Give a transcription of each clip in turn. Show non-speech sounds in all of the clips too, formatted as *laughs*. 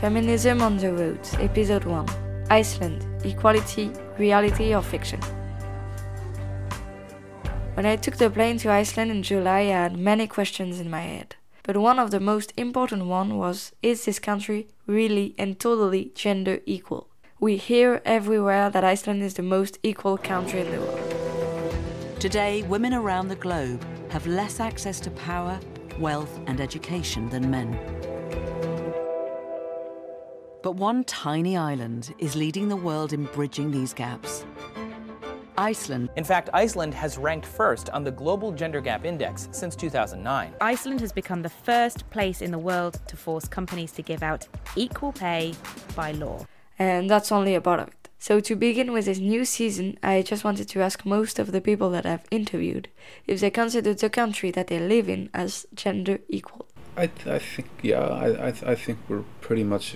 Feminism on the Road, Episode 1 Iceland Equality, Reality or Fiction. When I took the plane to Iceland in July, I had many questions in my head. But one of the most important one was is this country really and totally gender equal? We hear everywhere that Iceland is the most equal country in the world. Today, women around the globe have less access to power, wealth, and education than men. But one tiny island is leading the world in bridging these gaps. Iceland. In fact, Iceland has ranked first on the Global Gender Gap Index since 2009. Iceland has become the first place in the world to force companies to give out equal pay by law. And that's only a part of it. So, to begin with this new season, I just wanted to ask most of the people that I've interviewed if they consider the country that they live in as gender equal. I, th- I think, yeah, I, I, th- I think we're pretty much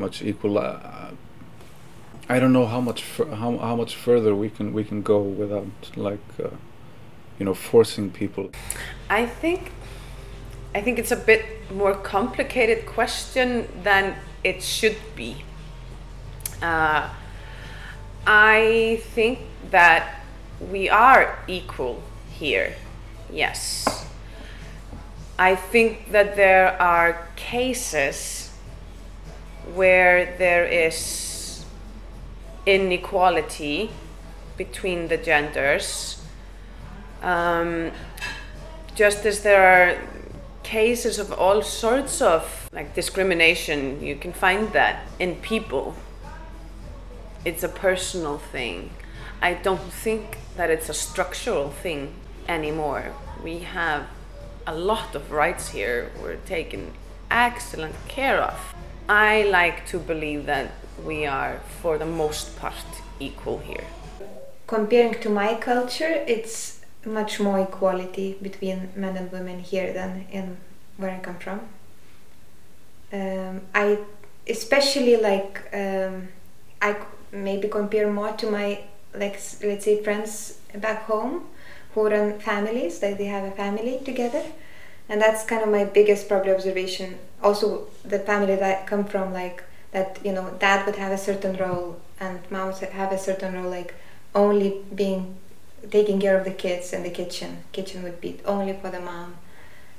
much equal. Uh, I don't know how much how how much further we can we can go without like uh, you know forcing people. I think I think it's a bit more complicated question than it should be. Uh, I think that we are equal here. Yes. I think that there are cases where there is inequality between the genders, um, just as there are cases of all sorts of like discrimination, you can find that in people. It's a personal thing. I don't think that it's a structural thing anymore. We have a lot of rights here. We're taken excellent care of. I like to believe that we are, for the most part, equal here. Comparing to my culture, it's much more equality between men and women here than in where I come from. Um, I especially like um, I maybe compare more to my like let's say friends back home who run families that they have a family together and that's kind of my biggest probably observation also the family that I come from like that you know dad would have a certain role and mom would have a certain role like only being taking care of the kids in the kitchen. Kitchen would be only for the mom.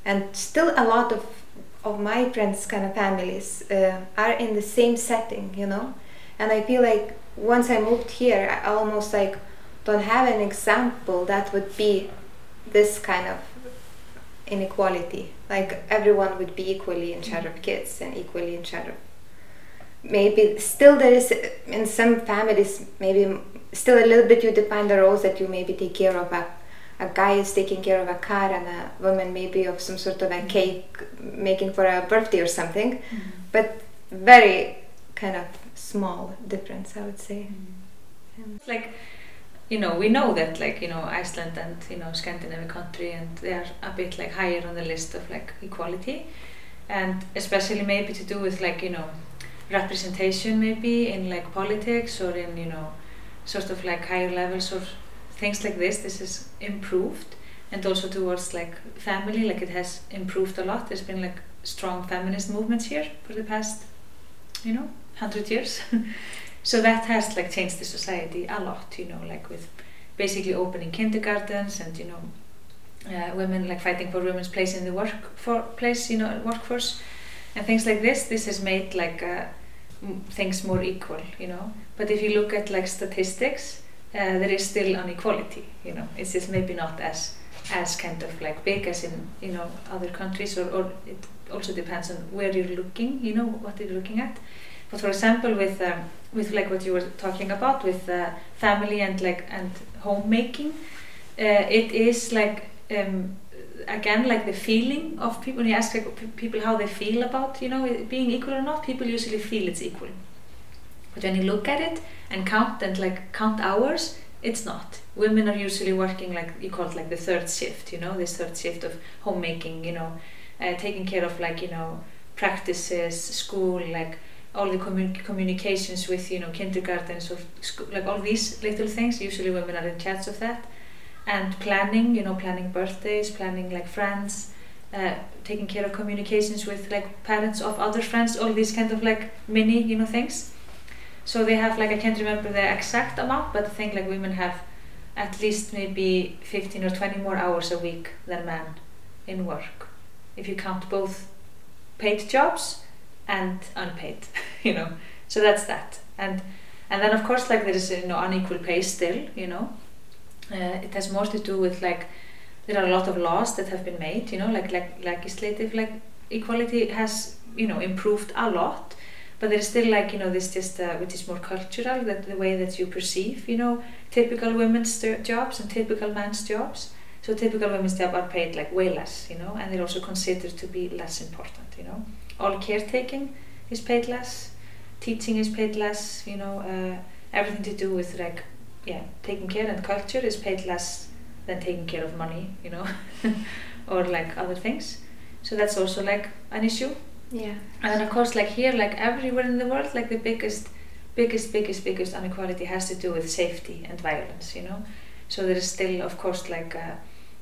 And still a lot of of my friends kind of families uh, are in the same setting you know? And i feel like once i moved here i almost like don't have an example that would be this kind of inequality. Like everyone would be equally in charge of kids and equally in charge of. Maybe still there is in some families maybe still a little bit you define the roles that you maybe take care of a a guy is taking care of a car and a woman maybe of some sort of a cake making for a birthday or something mm -hmm. but very kind of small difference I would say mm -hmm. yeah. like you know we know that like you know Iceland and you know Scandinavian country and they are a bit like higher on the list of like equality. And especially maybe to do with like you know representation maybe in like politics or in you know sort of like higher levels or things like this this is improved. And also towards like family like it has improved a lot. There's been like strong feminist movements here for the past you know 100 years *laughs* so that has like changed the society a lot you know like with basically opening kindergartens and you know uh, women like fighting for women's place in the workplace you know workforce and things like this. This has made like uh, things more equal you know. But if you look at like statistics uh, there is still inequality you know. It's just maybe not as as kind of like big as in you know other countries or, or it also depends on where you're looking you know what you're looking at. But for example with um, with like what you were talking about with uh, family and like and homemaking uh, it is like um, again like the feeling of people when you ask like, people how they feel about you know being equal or not people usually feel it's equal. But when you look at it and count and like count hours it's not. Women are usually working like you call it like the third shift you know this third shift of homemaking you know uh, taking care of like you know practices school like all the commun communications with you know kindergartens or school, like all these little things usually women are in charge of that. And planning you know planning birthdays planning like friends uh, taking care of communications with like parents of other friends all these kind of like mini you know things. So they have like I can't remember the exact amount but I think like women have at least maybe 15 or 20 more hours a week than men in work. If you count both paid jobs and unpaid *laughs* you know. So that's that. And and then of course like there is you know unequal pay still you know. Uh, it has more to do with like there are a lot of laws that have been made you know like like legislative like equality has you know improved a lot. But there's still like you know this just uh, which is more cultural that the way that you perceive you know typical women's jobs and typical men's jobs. So typical women's jobs are paid like way less you know and they're also considered to be less important you know all caretaking is paid less teaching is paid less you know uh, everything to do with like yeah taking care and culture is paid less than taking care of money you know *laughs* or like other things. So that's also like an issue. Yeah. And then of course like here like everywhere in the world like the biggest biggest biggest biggest inequality has to do with safety and violence you know. So there is still of course like a,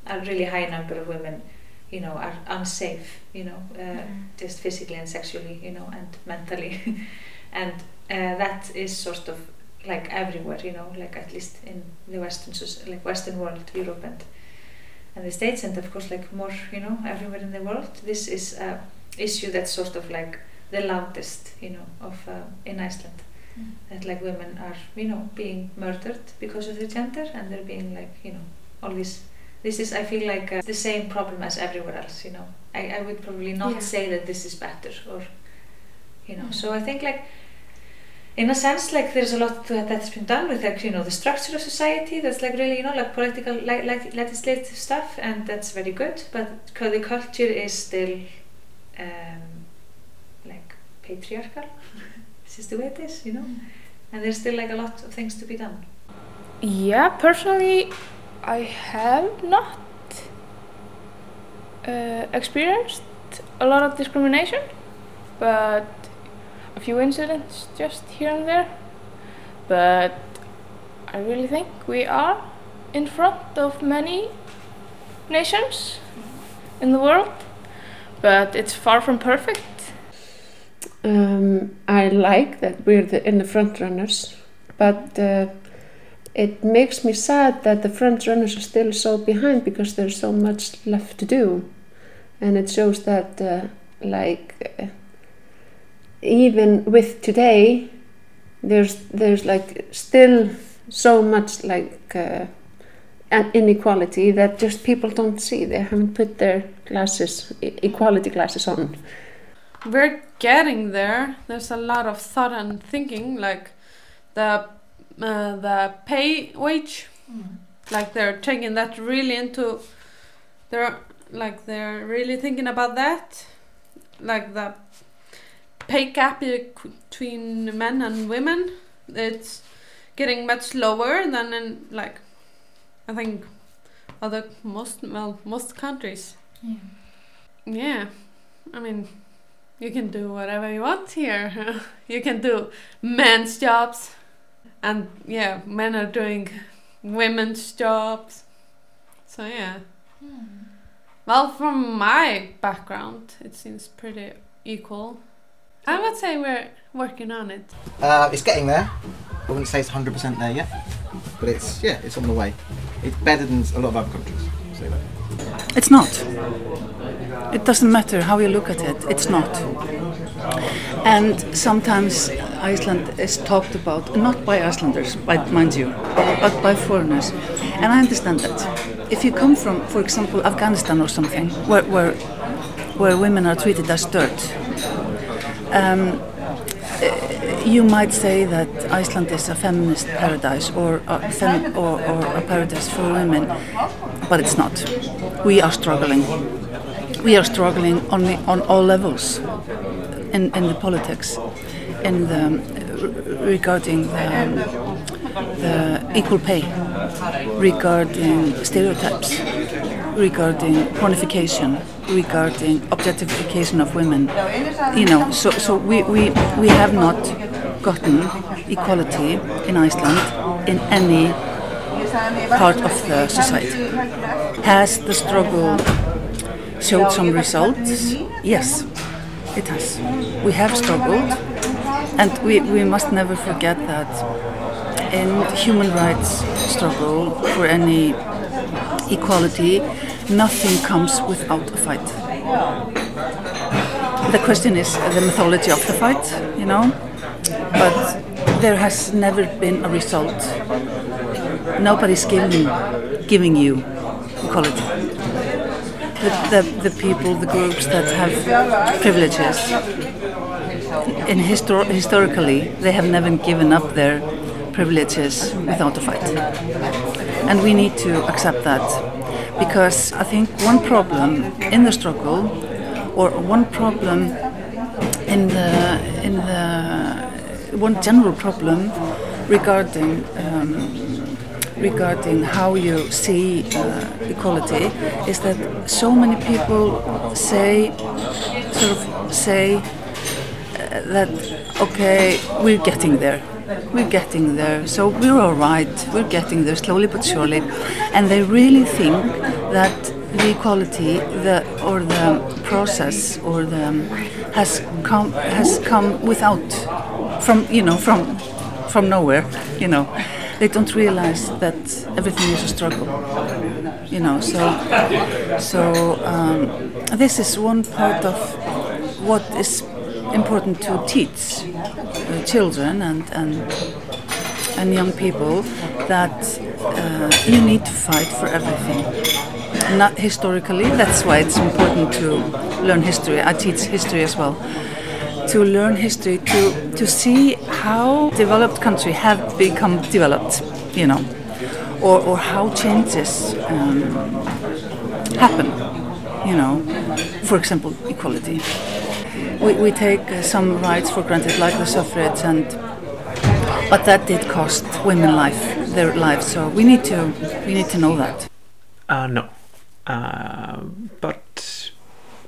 a really high number of women you know are unsafe you know uh, mm -hmm. just physically and sexually you know and mentally *laughs* and uh, that is sort of like everywhere you know like at least in the western like western world Europe and and the states and of course like more you know everywhere in the world this is a issue that's sort of like the loudest you know of uh, in Iceland mm. that like women are you know being murdered because of their gender and they're being like you know all these this is I feel like uh, the same problem as everywhere else you know I, I would probably not yeah. say that this is better or you know mm. so I think like in a sense like there's a lot that's been done with like you know the structure of society that's like really you know like political like, like legislative stuff and that's very good but the culture is still um, like patriarchal *laughs* this is the way it is you know mm. and there's still like a lot of things to be done yeah personally I have not uh, experienced a lot of discrimination but a few incidents just here and there but I really think we are in front of many nations in the world but it's far from perfect. Um, I like that we're the, in the front runners but uh, it makes me sad that the front runners are still so behind because there's so much left to do. And it shows that uh, like uh, even with today there's there's like still so much like uh, an inequality that just people don't see. They haven't put their glasses equality glasses on. We're getting there. There's a lot of thought and thinking like the uh, the pay wage. Mm. like they're taking that really into they're like they're really thinking about that. Like the pay gap between men and women it's getting much lower than in like I think other most well most countries. Yeah. Yeah. I mean you can do whatever you want here. *laughs* You can do men's jobs and yeah men are doing women's jobs so yeah hmm. well from my background it seems pretty equal I would say we're working on it. Uh, it's getting there. I wouldn't say it's 100% there yet, but it's yeah, it's on the way. It's better than a lot of other countries. Say that. It's not. It doesn't matter how you look at it. It's not. And sometimes Iceland is talked about not by Icelanders, by, mind you, but by foreigners. And I understand that. If you come from, for example, Afghanistan or something, where where, where women are treated as dirt, um, you might say that Iceland is a feminist paradise or a, fem- or, or a paradise for women, but it's not. We are struggling. We are struggling on, the, on all levels in, in the politics, in the, regarding the, the equal pay, regarding stereotypes, regarding pornification, regarding objectification of women. You know, so, so we, we, we have not gotten equality in Iceland in any part of the society. Has the struggle showed some results? Yes, it has. We have struggled, and we, we must never forget that in human rights struggle for any equality, nothing comes without a fight. The question is the mythology of the fight, you know, but there has never been a result. Nobody's giving, giving you equality. The, the, the people, the groups that have privileges, histor- historically, they have never given up their privileges without a fight. And we need to accept that because I think one problem in the struggle or one problem in the in the one general problem regarding um, regarding how you see uh, equality is that so many people say sort of say that okay we're getting there. We're getting there. So we're all right. We're getting there slowly but surely. And they really think that the equality the or the process or the has come has come without from you know from from nowhere you know. They don't realize that everything is a struggle you know. So so um, this is one part of what is important to teach uh, children and, and and young people that uh, you need to fight for everything. Not historically, that's why it's important to learn history. I teach history as well. To learn history, to, to see how developed countries have become developed, you know, or, or how changes um, happen, you know, for example, equality. We, we take uh, some rights for granted, like the suffrage, and but that did cost women life, their lives. So we need to we need to know that. Uh, no. Uh, but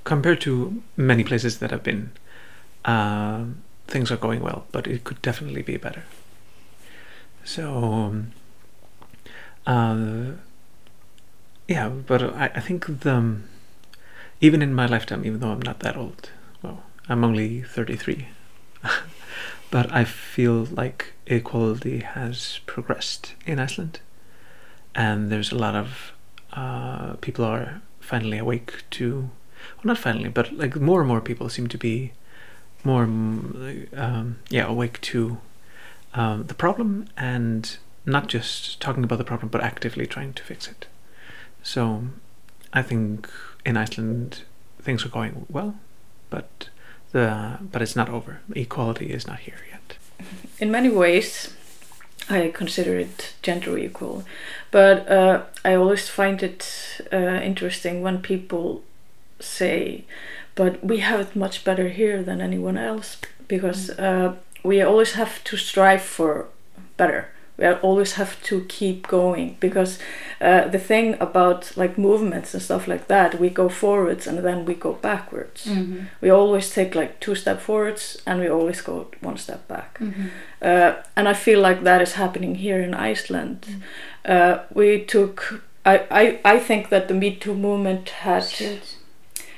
compared to many places that I've been, uh, things are going well, but it could definitely be better. So, um, uh, yeah, but I, I think the, even in my lifetime, even though I'm not that old, I'm only 33, *laughs* but I feel like equality has progressed in Iceland, and there's a lot of uh, people are finally awake to, well, not finally, but like more and more people seem to be more, mm, um, yeah, awake to um, the problem and not just talking about the problem, but actively trying to fix it. So, I think in Iceland things are going well, but the but it's not over. Equality is not here yet. in many ways I consider it gender equal, but uh, I always find it uh, interesting when people say, "But we have it much better here than anyone else," because uh, we always have to strive for better. We always have to keep going because uh, the thing about like movements and stuff like that, we go forwards and then we go backwards. Mhm. We always take like two step forwards and we always go one step back. Mhm. Uh, and I feel like that is happening here in Iceland. Uh, we took. I, I, I think that the Me Too movement had.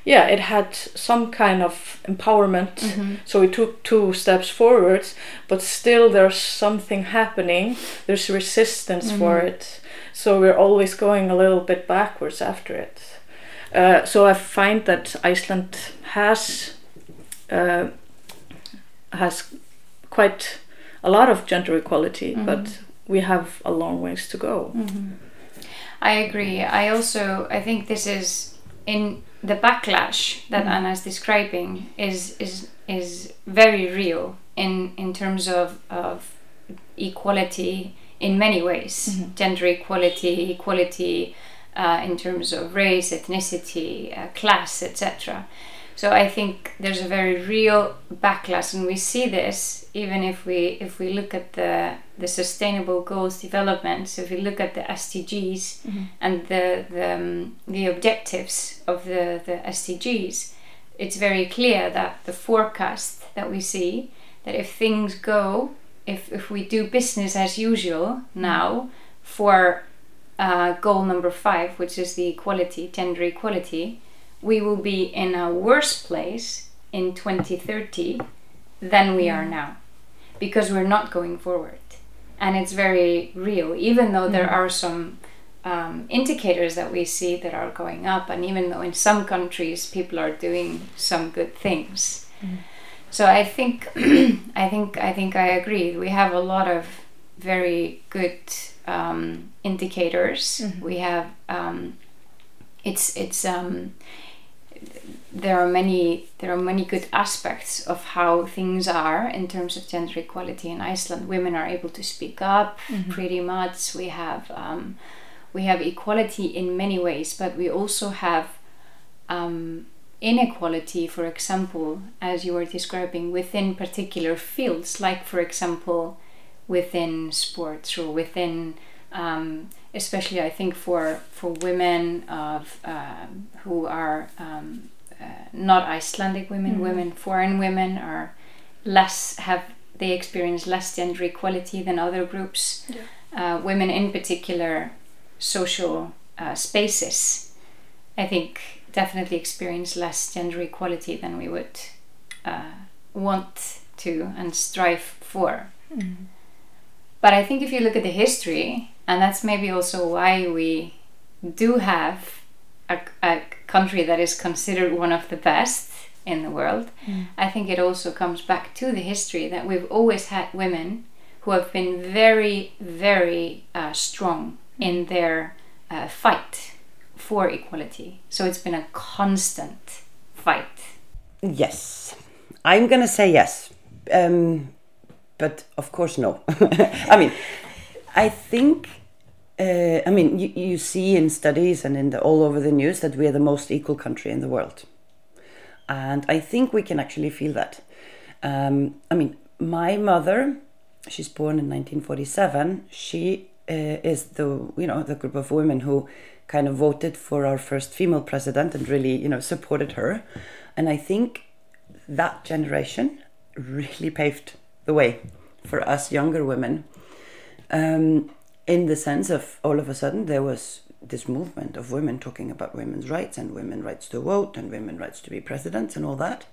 Yeah, it had some kind of empowerment. Mhm. So we took two steps forwards, but still there's something happening. There's resistance for Mhm. it. So we're always going a little bit backwards after it. Uh, so I find that Iceland has uh, has quite a lot of gender equality, Mhm. but we have a long ways to go. I agree. I also I think this is in the backlash that Mm. Anna is describing is is is very real in in terms of of equality in many ways, gender equality, equality uh, in terms of race, ethnicity, uh, class, etc. So I think there's a very real backlash, and we see this even if we if we look at the the Sustainable Goals development. So if we look at the SDGs Mhm. and the the, um, the objectives of the the SDGs, it's very clear that the forecast that we see that if things go, if if we do business as usual now for uh, goal number five, which is the equality, gender equality, we will be in a worse place in 2030 than we are now because we're not going forward. And it's very real, even though there Mm. are some um, indicators that we see that are going up, and even though in some countries people are doing some good things. So I think *clears throat* I think I think I agree. We have a lot of very good um, indicators. We have um, it's it's um, there are many there are many good aspects of how things are in terms of gender equality in Iceland. Women are able to speak up Mhm. pretty much. We have um, we have equality in many ways, but we also have um, inequality, for example, as you were describing, within particular fields, like, for example, within sports or within, um, especially I think for, for women of um, who are um, uh, not Icelandic women, Mhm. women, foreign women are less, have, they experience less gender equality than other groups. Uh, women in particular, social uh, spaces, I think definitely experience less gender equality than we would uh, want to and strive for. But I think if you look at the history, and that's maybe also why we do have a, a country that is considered one of the best in the world, Mm. I think it also comes back to the history that we've always had women who have been very, very uh, strong in their uh, fight for equality. So it's been a constant fight. Yes, I'm gonna say yes, um, but of course no. *laughs* I mean, I think. Uh, I mean, you, you see in studies and in the, all over the news that we are the most equal country in the world, and I think we can actually feel that. Um, I mean, my mother, she's born in 1947. She uh, is the you know the group of women who kind of voted for our first female president and really you know supported her, and I think that generation really paved the way for us younger women. Um, in the sense of all of a sudden there was this movement of women talking about women's rights and women's rights to vote and women's rights to be presidents and all that.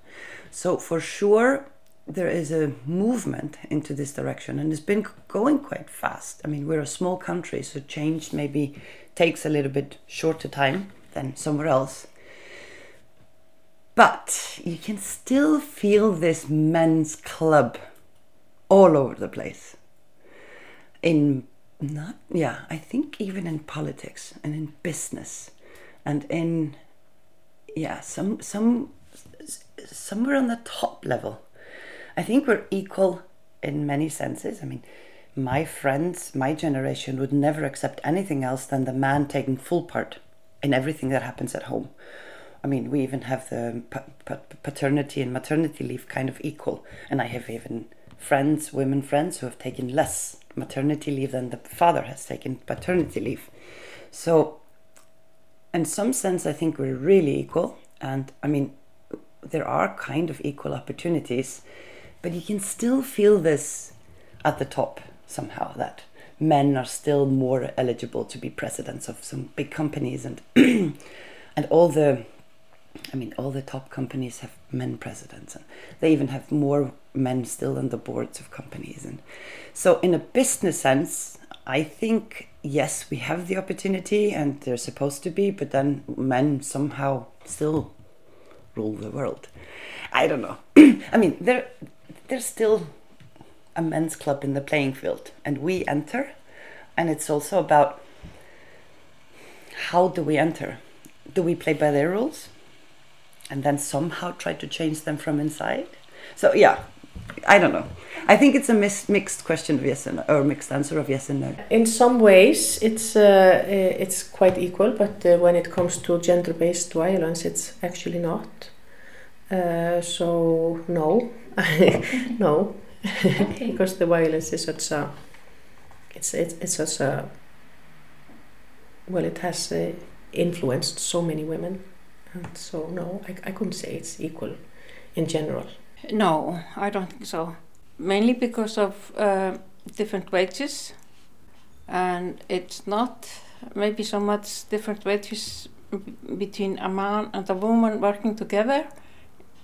So for sure there is a movement into this direction and it's been going quite fast. I mean we're a small country so change maybe takes a little bit shorter time than somewhere else. But you can still feel this men's club all over the place. In not yeah, I think even in politics and in business and in yeah, some some somewhere on the top level. I think we're equal in many senses. I mean, my friends, my generation would never accept anything else than the man taking full part in everything that happens at home. I mean, we even have the pa- pa- paternity and maternity leave kind of equal. And I have even friends, women friends, who have taken less maternity leave than the father has taken paternity leave. So, in some sense, I think we're really equal. And I mean, there are kind of equal opportunities, but you can still feel this at the top somehow that men are still more eligible to be presidents of some big companies and *clears throat* and all the I mean all the top companies have men presidents and they even have more men still on the boards of companies. And so in a business sense I think yes we have the opportunity and they're supposed to be but then men somehow still rule the world. I don't know. *clears throat* I mean there there's still a men's club in the playing field and we enter and it's also about how do we enter? Do we play by their rules and then somehow try to change them from inside so yeah I don't know. I think it's a mis- mixed question of yes and no, or mixed answer of yes and no. In some ways, it's uh, uh, it's quite equal, but uh, when it comes to gender-based violence, it's actually not. Uh, so no, *laughs* no, because *laughs* the violence is such a it's it's, it's such a well, it has uh, influenced so many women, and so no, I, I couldn't say it's equal in general. No, I don't think so. Mainly because of uh, different wages, and it's not maybe so much different wages between a man and a woman working together,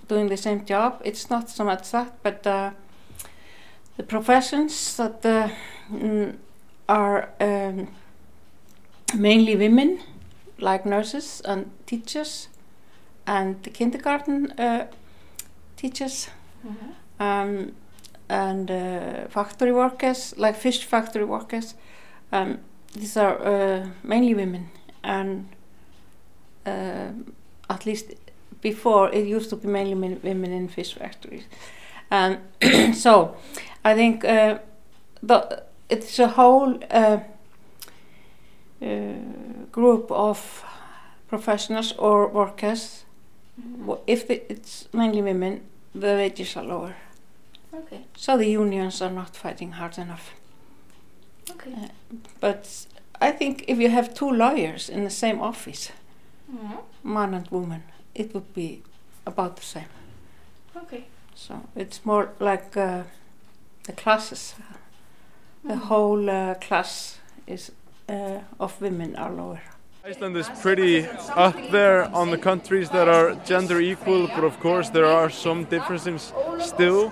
doing the same job. It's not so much that, but uh, the professions that uh, mm, are um, mainly women, like nurses and teachers, and the kindergarten uh, teachers, um, and uh, factory workers, like fish factory workers. Um, these are uh, mainly women, and uh, at least before it used to be mainly men- women in fish factories. Um, *coughs* so I think uh, the, it's a whole uh, group of professionals or workers. If it's mainly women, the wages are lower. Okay. So the unions are not fighting hard enough. Okay. Uh, but I think if you have two lawyers in the same office, Mhm. man and woman, it would be about the same. Okay. So it's more like uh, the classes. The Mhm. whole uh, class is uh, of women are lower. Iceland is pretty up there on the countries that are gender equal, but of course there are some differences still.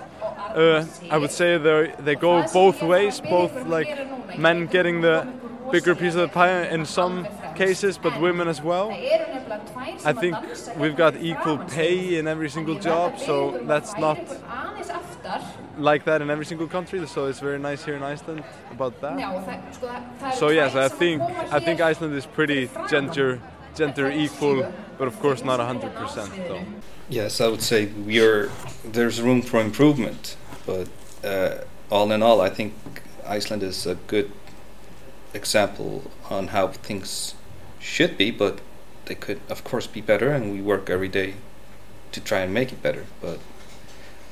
Uh, I would say they they go both ways, both like men getting the bigger piece of the pie in some cases, but women as well. I think we've got equal pay in every single job, so that's not like that in every single country. So it's very nice here in Iceland about that. So yes, I think I think Iceland is pretty gender gender equal, but of course not hundred percent though. Yes, I would say we are. There's room for improvement, but uh, all in all, I think Iceland is a good example on how things should be. But they could, of course, be better, and we work every day to try and make it better. But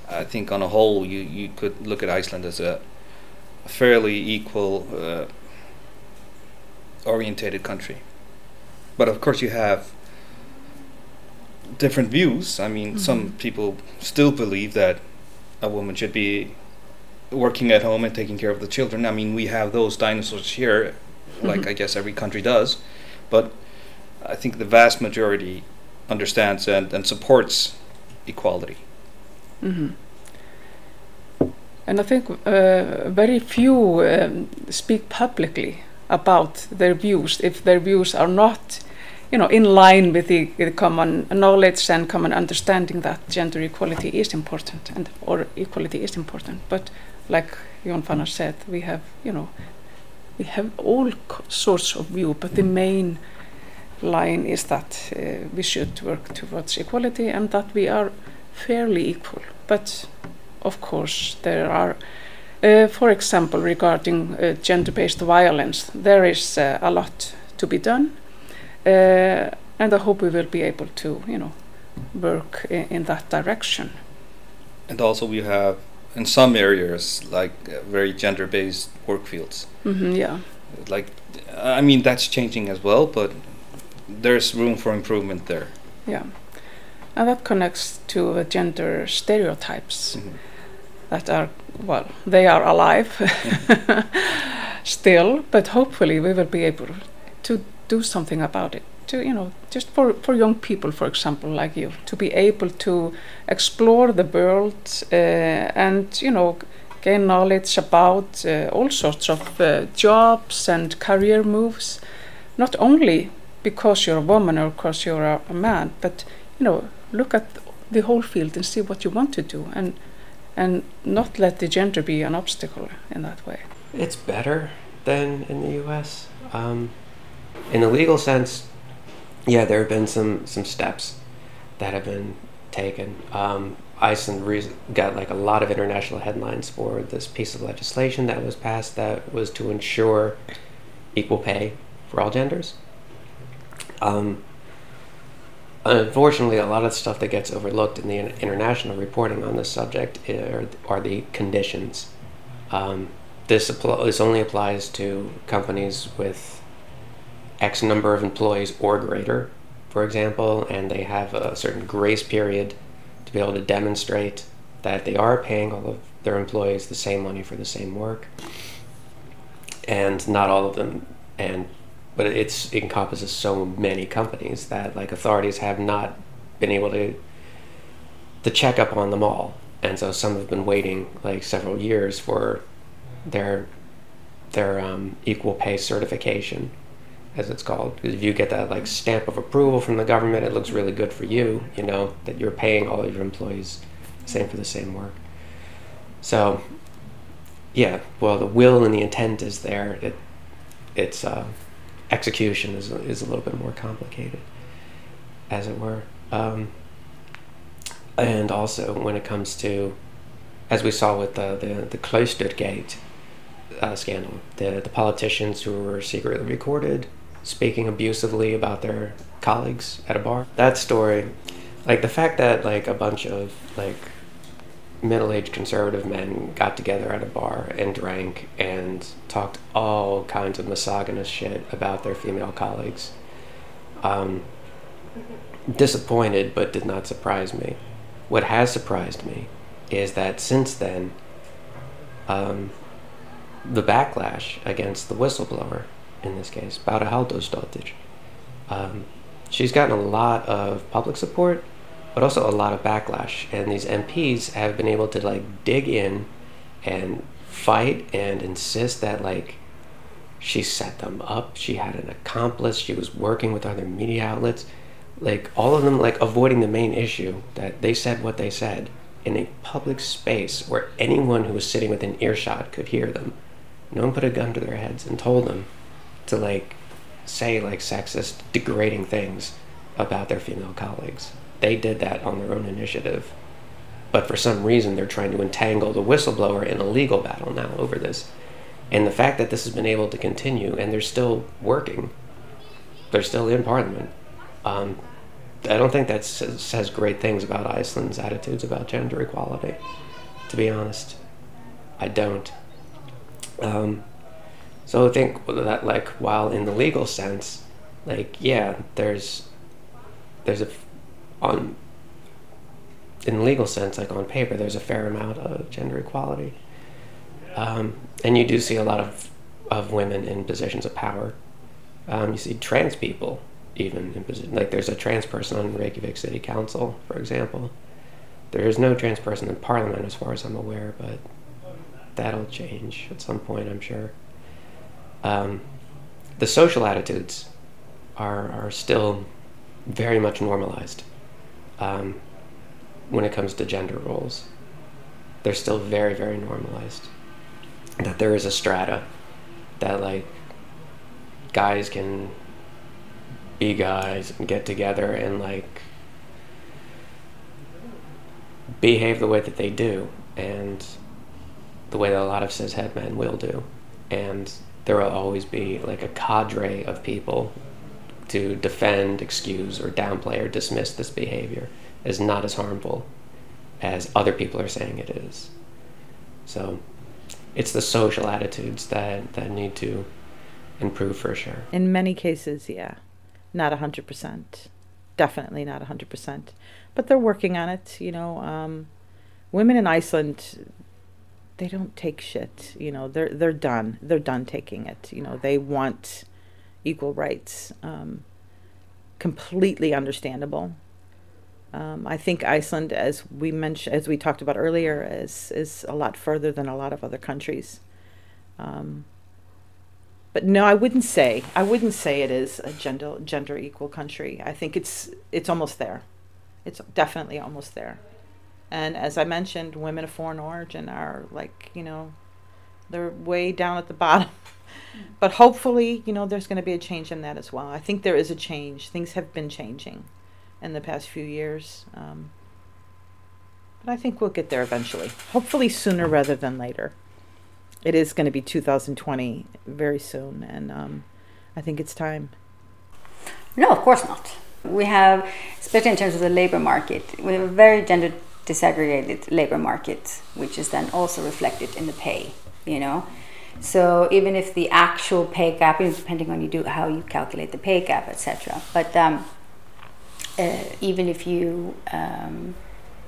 I think, on a whole, you you could look at Iceland as a fairly equal uh, orientated country. But of course, you have different views. I mean, some Mhm. people still believe that a woman should be working at home and taking care of the children. I mean, we have those dinosaurs here, like Mhm. I guess every country does. But I think the vast majority understands and, and supports equality. Hmm And I think uh, very few um, speak publicly about their views if their views are not, you know, in line with the, the common knowledge and common understanding that gender equality is important and or equality is important. But like Jon Fannar said, we have, you know, we have all sorts of view, but the main line is that uh, we should work towards equality and that we are fairly equal. But of course, there are, uh, for example, regarding uh, gender-based violence, there is uh, a lot to be done, uh, and I hope we will be able to, you know, work in, in that direction. And also, we have in some areas like uh, very gender-based work fields. hmm yeah. Like, I mean, that's changing as well, but there's room for improvement there. Yeah, and that connects to the gender stereotypes that are well, they are alive *laughs* *laughs* still, but hopefully we will be able to do something about it. To you know, just for for young people, for example, like you, to be able to explore the world uh, and you know gain knowledge about uh, all sorts of uh, jobs and career moves, not only because you're a woman or because you're a, a man, but you know, look at the whole field and see what you want to do, and and not let the gender be an obstacle in that way. It's better than in the U.S. Um, in a legal sense, yeah, there have been some some steps that have been taken. Um, Iceland re- got like a lot of international headlines for this piece of legislation that was passed that was to ensure equal pay for all genders. Um, unfortunately, a lot of stuff that gets overlooked in the international reporting on this subject are, are the conditions. Um, this, appl- this only applies to companies with X number of employees or greater, for example, and they have a certain grace period to be able to demonstrate that they are paying all of their employees the same money for the same work. And not all of them, and but it's it encompasses so many companies that like authorities have not been able to to check up on them all, and so some have been waiting like several years for their their um, equal pay certification, as it's called. Because if you get that like stamp of approval from the government, it looks really good for you. You know that you're paying all of your employees same for the same work. So, yeah, well, the will and the intent is there. It it's uh, execution is is a little bit more complicated, as it were. Um, and also when it comes to, as we saw with the the, the Klostergate uh, scandal, the the politicians who were secretly recorded speaking abusively about their colleagues at a bar. That story, like the fact that like a bunch of like middle-aged conservative men got together at a bar and drank and talked all kinds of misogynist shit about their female colleagues. Um, disappointed, but did not surprise me. What has surprised me is that since then, um, the backlash against the whistleblower, in this case, Bára Halldórsdóttir, um, she's gotten a lot of public support, but also a lot of backlash. And these MPs have been able to like dig in and fight and insist that like she set them up, she had an accomplice, she was working with other media outlets, like all of them like avoiding the main issue that they said what they said in a public space where anyone who was sitting within earshot could hear them. No one put a gun to their heads and told them to like say like sexist, degrading things about their female colleagues. They did that on their own initiative. But for some reason, they're trying to entangle the whistleblower in a legal battle now over this. And the fact that this has been able to continue and they're still working, they're still in parliament, um, I don't think that says, says great things about Iceland's attitudes about gender equality, to be honest. I don't. Um, so I think that, like, while in the legal sense, like, yeah, there's, there's a, on, in the legal sense, like on paper, there's a fair amount of gender equality. Um, and you do see a lot of, of women in positions of power. Um, you see trans people even in position. Like there's a trans person on Reykjavik City Council, for example. There is no trans person in Parliament, as far as I'm aware, but that'll change at some point, I'm sure. Um, the social attitudes are are still very much normalized um, when it comes to gender roles. They're still very very normalized. That there is a strata that like guys can be guys and get together and like behave the way that they do and the way that a lot of cishet men will do. And there will always be like a cadre of people to defend, excuse, or downplay or dismiss this behavior is not as harmful as other people are saying it is. So it's the social attitudes that, that need to improve for sure. In many cases, yeah. Not 100%. Definitely not 100%. But they're working on it, you know. Um, women in Iceland, they don't take shit, you know. They're they're done. They're done taking it. You know, they want equal rights. Um, completely understandable. Um, I think Iceland, as we mentioned, as we talked about earlier, is is a lot further than a lot of other countries. Um, but no, I wouldn't say I wouldn't say it is a gender gender equal country. I think it's it's almost there. It's definitely almost there. And as I mentioned, women of foreign origin are like you know, they're way down at the *laughs* bottom. But hopefully, you know, there's going to be a change in that as well. I think there is a change. Things have been changing in the past few years. Um, but I think we'll get there eventually. Hopefully sooner rather than later. It is going to be 2020 very soon, and um, I think it's time. No, of course not. We have, especially in terms of the labor market, we have a very gender disaggregated labor market, which is then also reflected in the pay. You know, so even if the actual pay gap, depending on you do how you calculate the pay gap, etc. But um, uh, even if you um,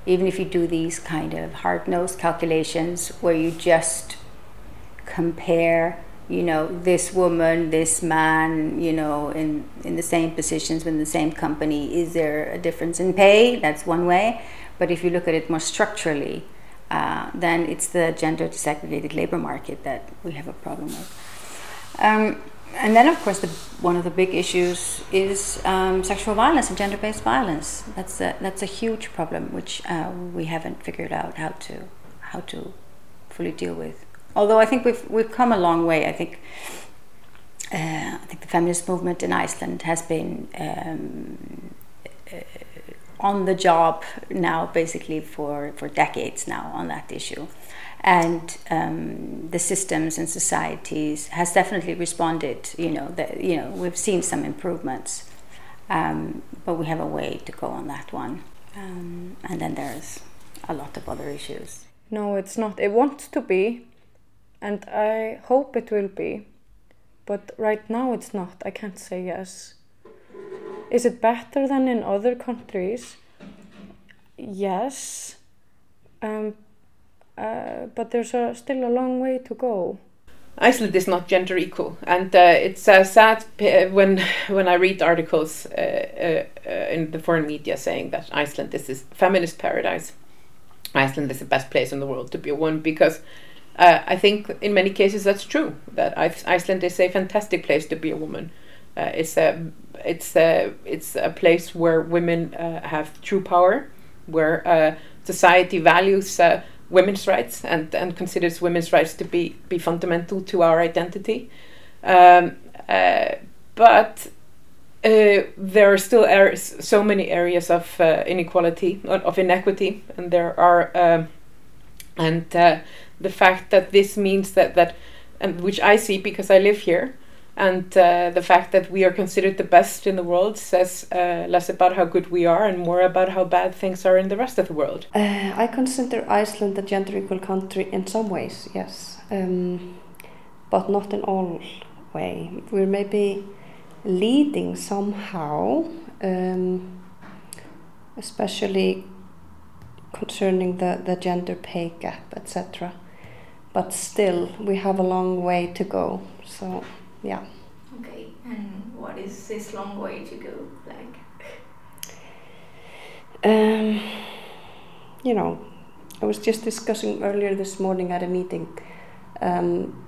even if you do these kind of hard-nosed calculations where you just compare you know this woman this man you know in in the same positions within the same company is there a difference in pay that's one way but if you look at it more structurally uh, then it's the gender disaggregated labor market that we have a problem with. Um, and then of course the, one of the big issues is um, sexual violence and gender-based violence. That's a, that's a huge problem which uh, we haven't figured out how to how to fully deal with. Although I think we've we've come a long way. I think uh, I think the feminist movement in Iceland has been um, on the job now, basically for for decades now on that issue, and um, the systems and societies has definitely responded. You know that you know we've seen some improvements, um, but we have a way to go on that one, um, and then there's a lot of other issues. No, it's not. It wants to be, and I hope it will be. But right now it's not. I can't say yes. Is it better than in other countries? Yes. Um, uh, but there's a, still a long way to go. Iceland is not gender equal, and uh, it's uh, sad when *laughs* when I read articles uh, uh, in the foreign media saying that Iceland is this feminist paradise. Iceland is the best place in the world to be a woman because uh, I think in many cases that's true. That Iceland is a fantastic place to be a woman. Uh, it's a it's a it's a place where women uh, have true power, where uh, society values uh, women's rights and, and considers women's rights to be be fundamental to our identity. Um, uh, but there are still so many areas of inequality of inequity, and there are um, and the fact that this means that that and which I see because I live here and uh, the fact that we are considered the best in the world says uh, less about how good we are and more about how bad things are in the rest of the world. Uh, I consider Iceland a gender equal country in some ways, yes, um, but not in all way. We're maybe leading somehow, um, especially concerning the, the gender pay gap, etc but still we have a long way to go so yeah. Okay and what is this long way to go like? Um, you know i was just discussing earlier this morning at a meeting um,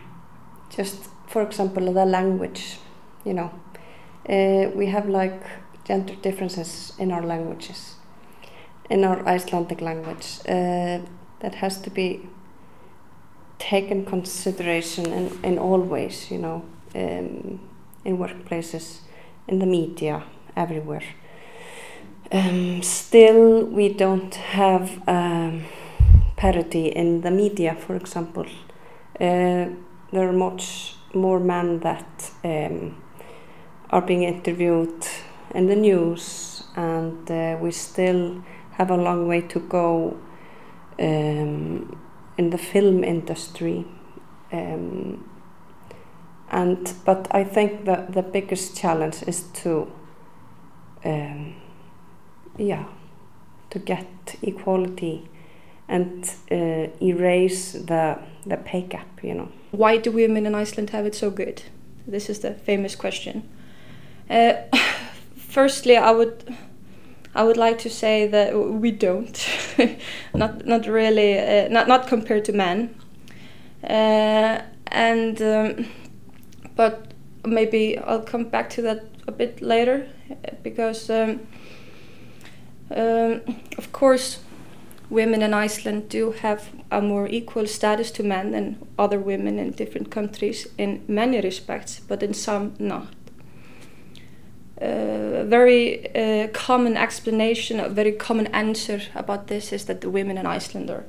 just for example the language you know. Uh, we have like gender differences in our languages in our icelandic language uh, that has to be taken consideration in, in all ways, you know, um, in workplaces, in the media, everywhere. Um, still, we don't have um, parity in the media, for example. Uh, there are much more men that um, are being interviewed in the news, and uh, we still have a long way to go um, in the film industry. Um, and but I think that the biggest challenge is to, um, yeah, to get equality and uh, erase the the pay gap. You know. Why do women in Iceland have it so good? This is the famous question. Uh, *laughs* firstly, I would I would like to say that we don't, *laughs* not not really, uh, not not compared to men, uh, and um, but maybe I'll come back to that a bit later because um, um, of course women in Iceland do have a more equal status to men than other women in different countries in many respects, but in some not. Uh, very uh, common explanation, a very common answer about this is that the women in Iceland are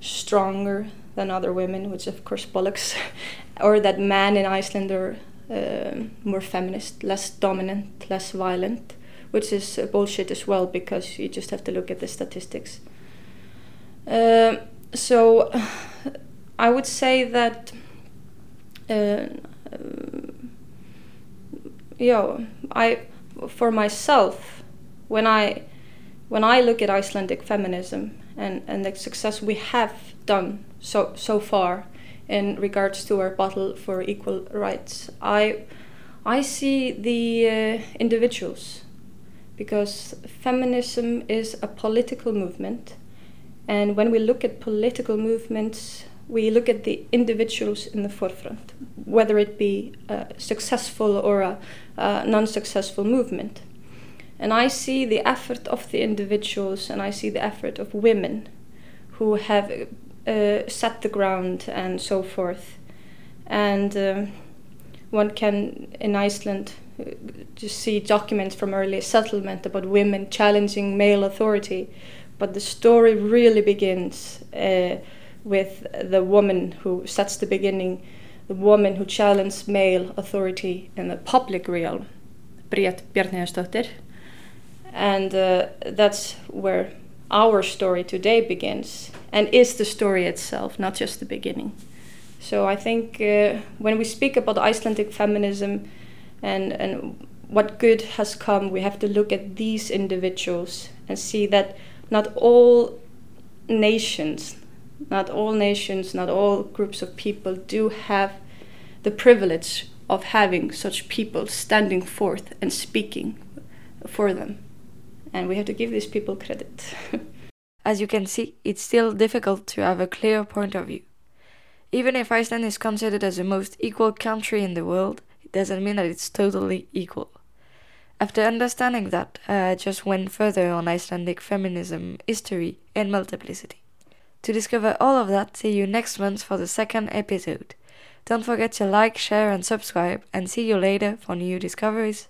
stronger than other women, which of course bollocks, *laughs* or that men in Iceland are uh, more feminist, less dominant, less violent, which is uh, bullshit as well because you just have to look at the statistics. Uh, so *sighs* I would say that. Uh, yeah, I for myself when I when I look at Icelandic feminism and, and the success we have done so so far in regards to our battle for equal rights, I I see the uh, individuals because feminism is a political movement, and when we look at political movements, we look at the individuals in the forefront, whether it be a successful or a, a non successful movement. And I see the effort of the individuals and I see the effort of women who have uh, set the ground and so forth. And uh, one can, in Iceland, uh, just see documents from early settlement about women challenging male authority. But the story really begins. Uh, with the woman who sets the beginning, the woman who challenged male authority in the public realm, Bríet Bjarnhéðinsdóttir. And uh, that's where our story today begins and is the story itself, not just the beginning. So I think uh, when we speak about Icelandic feminism and, and what good has come, we have to look at these individuals and see that not all nations, not all nations, not all groups of people do have the privilege of having such people standing forth and speaking for them. And we have to give these people credit. *laughs* As you can see, it's still difficult to have a clear point of view. Even if Iceland is considered as the most equal country in the world, it doesn't mean that it's totally equal. After understanding that, I just went further on Icelandic feminism, history, and multiplicity. To discover all of that, see you next month for the second episode. Don't forget to like, share, and subscribe, and see you later for new discoveries.